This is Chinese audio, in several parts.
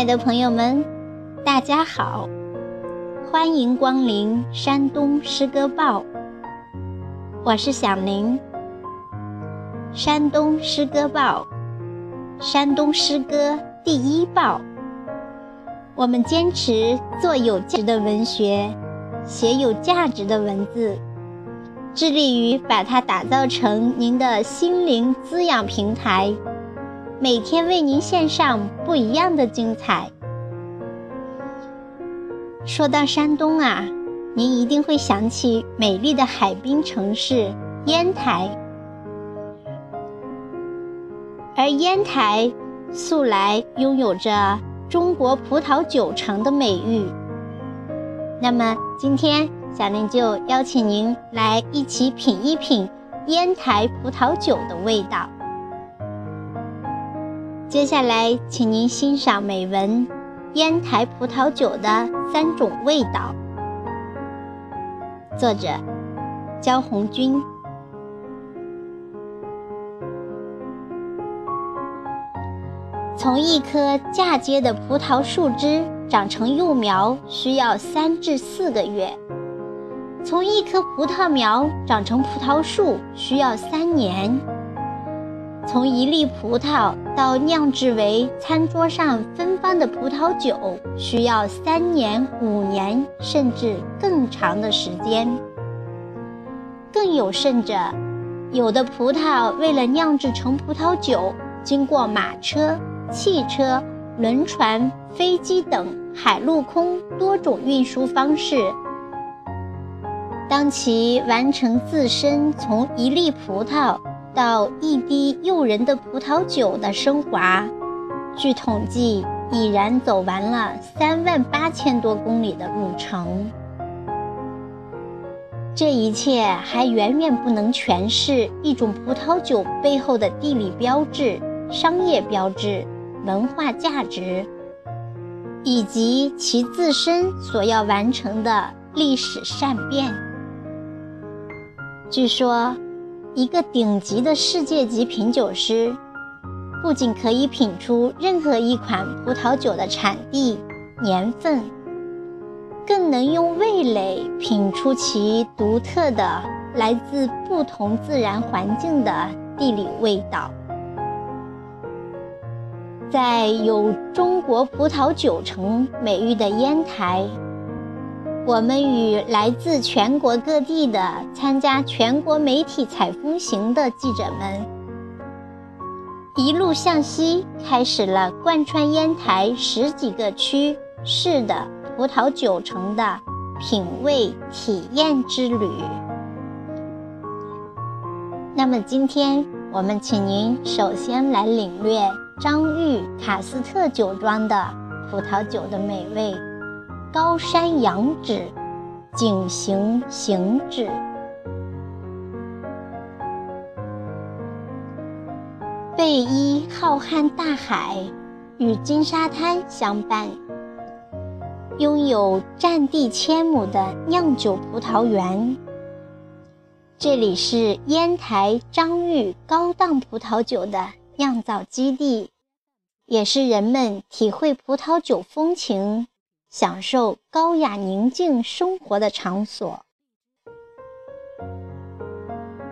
亲爱的朋友们，大家好，欢迎光临山东诗歌报。我是小林。山东诗歌报，山东诗歌第一报。我们坚持做有价值的文学，写有价值的文字，致力于把它打造成您的心灵滋养平台。每天为您献上不一样的精彩。说到山东啊，您一定会想起美丽的海滨城市烟台，而烟台素来拥有着“中国葡萄酒城”的美誉。那么，今天小林就邀请您来一起品一品烟台葡萄酒的味道。接下来，请您欣赏美文《烟台葡萄酒的三种味道》。作者：焦红军。从一棵嫁接的葡萄树枝长成幼苗，需要三至四个月；从一棵葡萄苗长成葡萄树，需要三年。从一粒葡萄到酿制为餐桌上芬芳的葡萄酒，需要三年、五年，甚至更长的时间。更有甚者，有的葡萄为了酿制成葡萄酒，经过马车、汽车、轮船、飞机等海陆空多种运输方式。当其完成自身从一粒葡萄。到一滴诱人的葡萄酒的升华，据统计已然走完了三万八千多公里的路程。这一切还远远不能诠释一种葡萄酒背后的地理标志、商业标志、文化价值，以及其自身所要完成的历史善变。据说。一个顶级的世界级品酒师，不仅可以品出任何一款葡萄酒的产地、年份，更能用味蕾品出其独特的来自不同自然环境的地理味道。在有“中国葡萄酒城”美誉的烟台。我们与来自全国各地的参加全国媒体采风行的记者们，一路向西，开始了贯穿烟台十几个区市的葡萄酒城的品味体验之旅。那么，今天我们请您首先来领略张裕卡斯特酒庄的葡萄酒的美味。高山仰止，景行行止。背依浩瀚大海，与金沙滩相伴，拥有占地千亩的酿酒葡萄园。这里是烟台张裕高档葡萄酒的酿造基地，也是人们体会葡萄酒风情。享受高雅宁静生活的场所。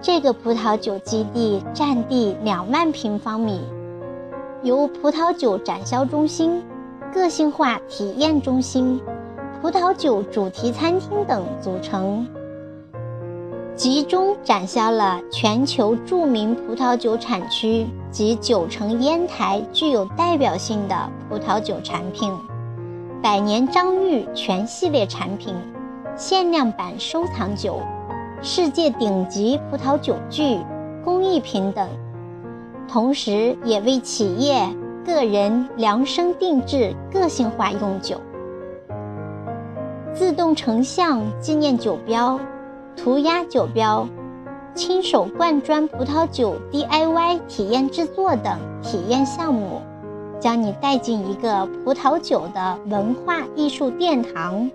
这个葡萄酒基地占地两万平方米，由葡萄酒展销中心、个性化体验中心、葡萄酒主题餐厅等组成，集中展销了全球著名葡萄酒产区及九城烟台具有代表性的葡萄酒产品。百年张裕全系列产品、限量版收藏酒、世界顶级葡萄酒具、工艺品等，同时也为企业、个人量身定制个性化用酒。自动成像纪念酒标、涂鸦酒标、亲手灌装葡萄酒 DIY 体验制作等体验项目。将你带进一个葡萄酒的文化艺术殿堂，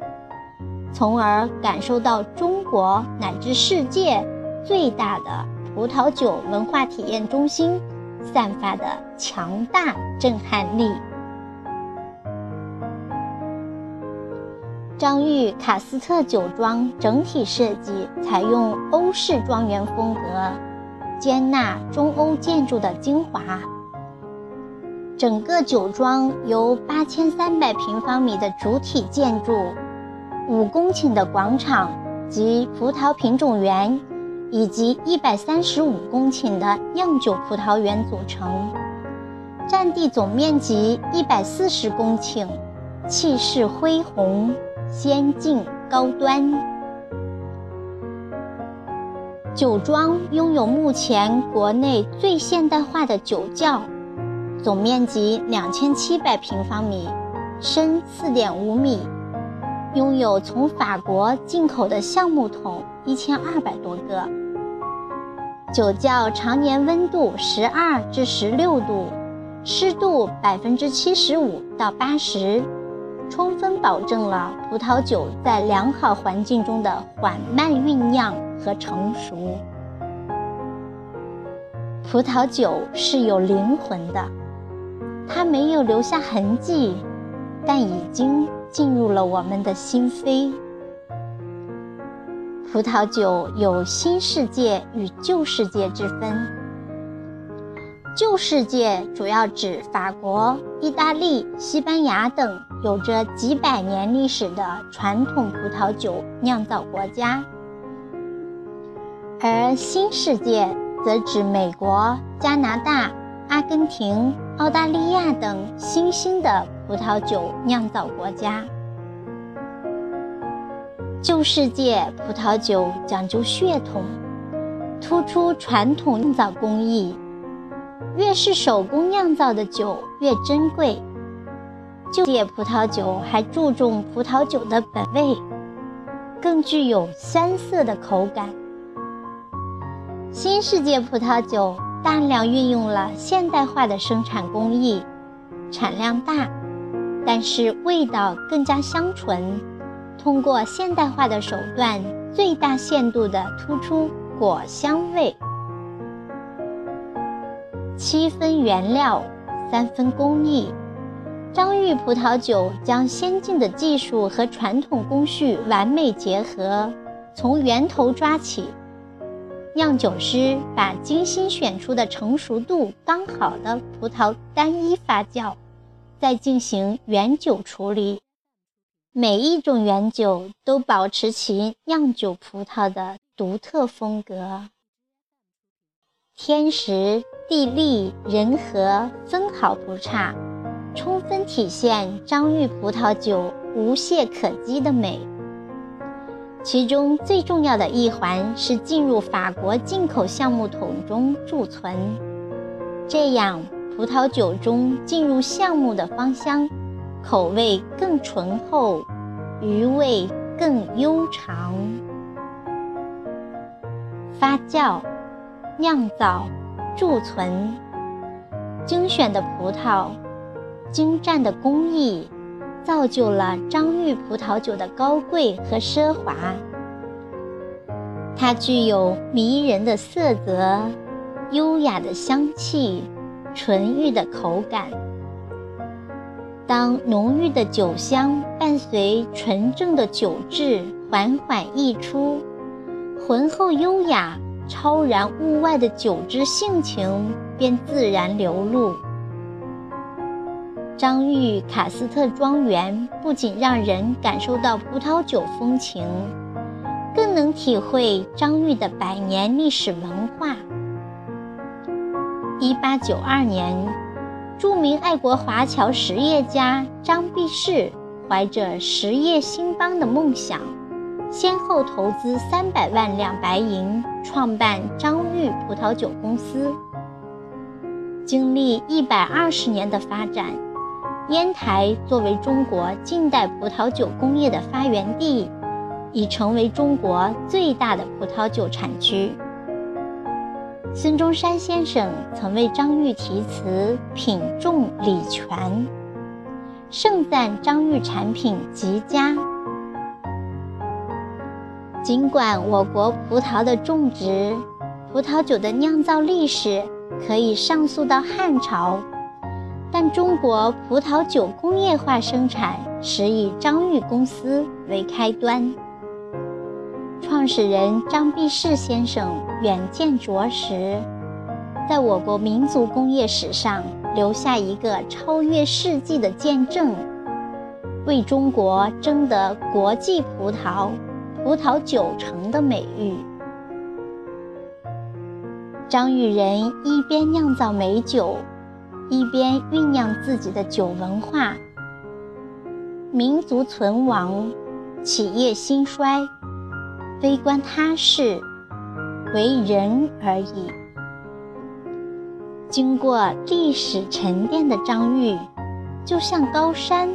从而感受到中国乃至世界最大的葡萄酒文化体验中心散发的强大震撼力。张裕卡斯特酒庄整体设计采用欧式庄园风格，兼纳中欧建筑的精华。整个酒庄由八千三百平方米的主体建筑、五公顷的广场及葡萄品种园，以及一百三十五公顷的酿酒葡萄园组成，占地总面积一百四十公顷，气势恢宏。先进高端酒庄拥有目前国内最现代化的酒窖，总面积两千七百平方米，深四点五米，拥有从法国进口的橡木桶一千二百多个。酒窖常年温度十二至十六度，湿度百分之七十五到八十。充分保证了葡萄酒在良好环境中的缓慢酝酿和成熟。葡萄酒是有灵魂的，它没有留下痕迹，但已经进入了我们的心扉。葡萄酒有新世界与旧世界之分。旧世界主要指法国、意大利、西班牙等有着几百年历史的传统葡萄酒酿造国家，而新世界则指美国、加拿大、阿根廷、澳大利亚等新兴的葡萄酒酿造国家。旧世界葡萄酒讲究血统，突出传统酿造工艺。越是手工酿造的酒越珍贵。旧界葡萄酒还注重葡萄酒的本味，更具有酸涩的口感。新世界葡萄酒大量运用了现代化的生产工艺，产量大，但是味道更加香醇。通过现代化的手段，最大限度地突出果香味。七分原料，三分工艺。张裕葡萄酒将先进的技术和传统工序完美结合，从源头抓起。酿酒师把精心选出的成熟度刚好的葡萄单一发酵，再进行原酒处理。每一种原酒都保持其酿酒葡萄的独特风格。天时。地利人和分毫不差，充分体现张裕葡萄酒无懈可击的美。其中最重要的一环是进入法国进口橡木桶中贮存，这样葡萄酒中进入橡木的芳香，口味更醇厚，余味更悠长。发酵、酿造。贮存精选的葡萄，精湛的工艺，造就了张裕葡萄酒的高贵和奢华。它具有迷人的色泽，优雅的香气，纯欲的口感。当浓郁的酒香伴随纯正的酒质缓缓溢出，浑厚优雅。超然物外的酒之性情便自然流露。张裕卡斯特庄园不仅让人感受到葡萄酒风情，更能体会张裕的百年历史文化。一八九二年，著名爱国华侨实业家张弼士怀着实业兴邦的梦想。先后投资三百万两白银，创办张裕葡萄酒公司。经历一百二十年的发展，烟台作为中国近代葡萄酒工业的发源地，已成为中国最大的葡萄酒产区。孙中山先生曾为张裕题词“品重礼全”，盛赞张裕产品极佳。尽管我国葡萄的种植、葡萄酒的酿造历史可以上溯到汉朝，但中国葡萄酒工业化生产实以张裕公司为开端。创始人张必士先生远见卓识，在我国民族工业史上留下一个超越世纪的见证，为中国争得“国际葡萄、葡萄酒城”的美誉。张裕人一边酿造美酒，一边酝酿自己的酒文化。民族存亡，企业兴衰。非关他事，为人而已。经过历史沉淀的张裕，就像高山，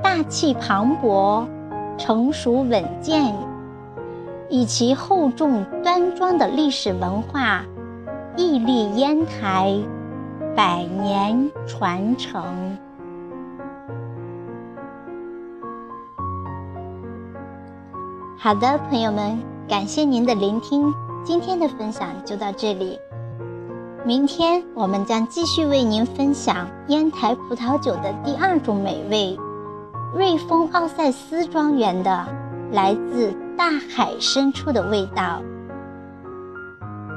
大气磅礴，成熟稳健，以其厚重端庄的历史文化，屹立烟台，百年传承。好的，朋友们，感谢您的聆听，今天的分享就到这里。明天我们将继续为您分享烟台葡萄酒的第二种美味——瑞丰奥赛斯庄园的来自大海深处的味道。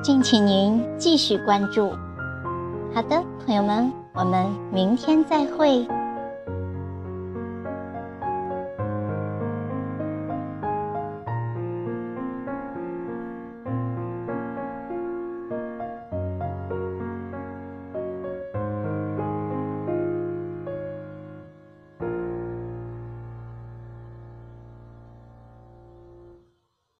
敬请您继续关注。好的，朋友们，我们明天再会。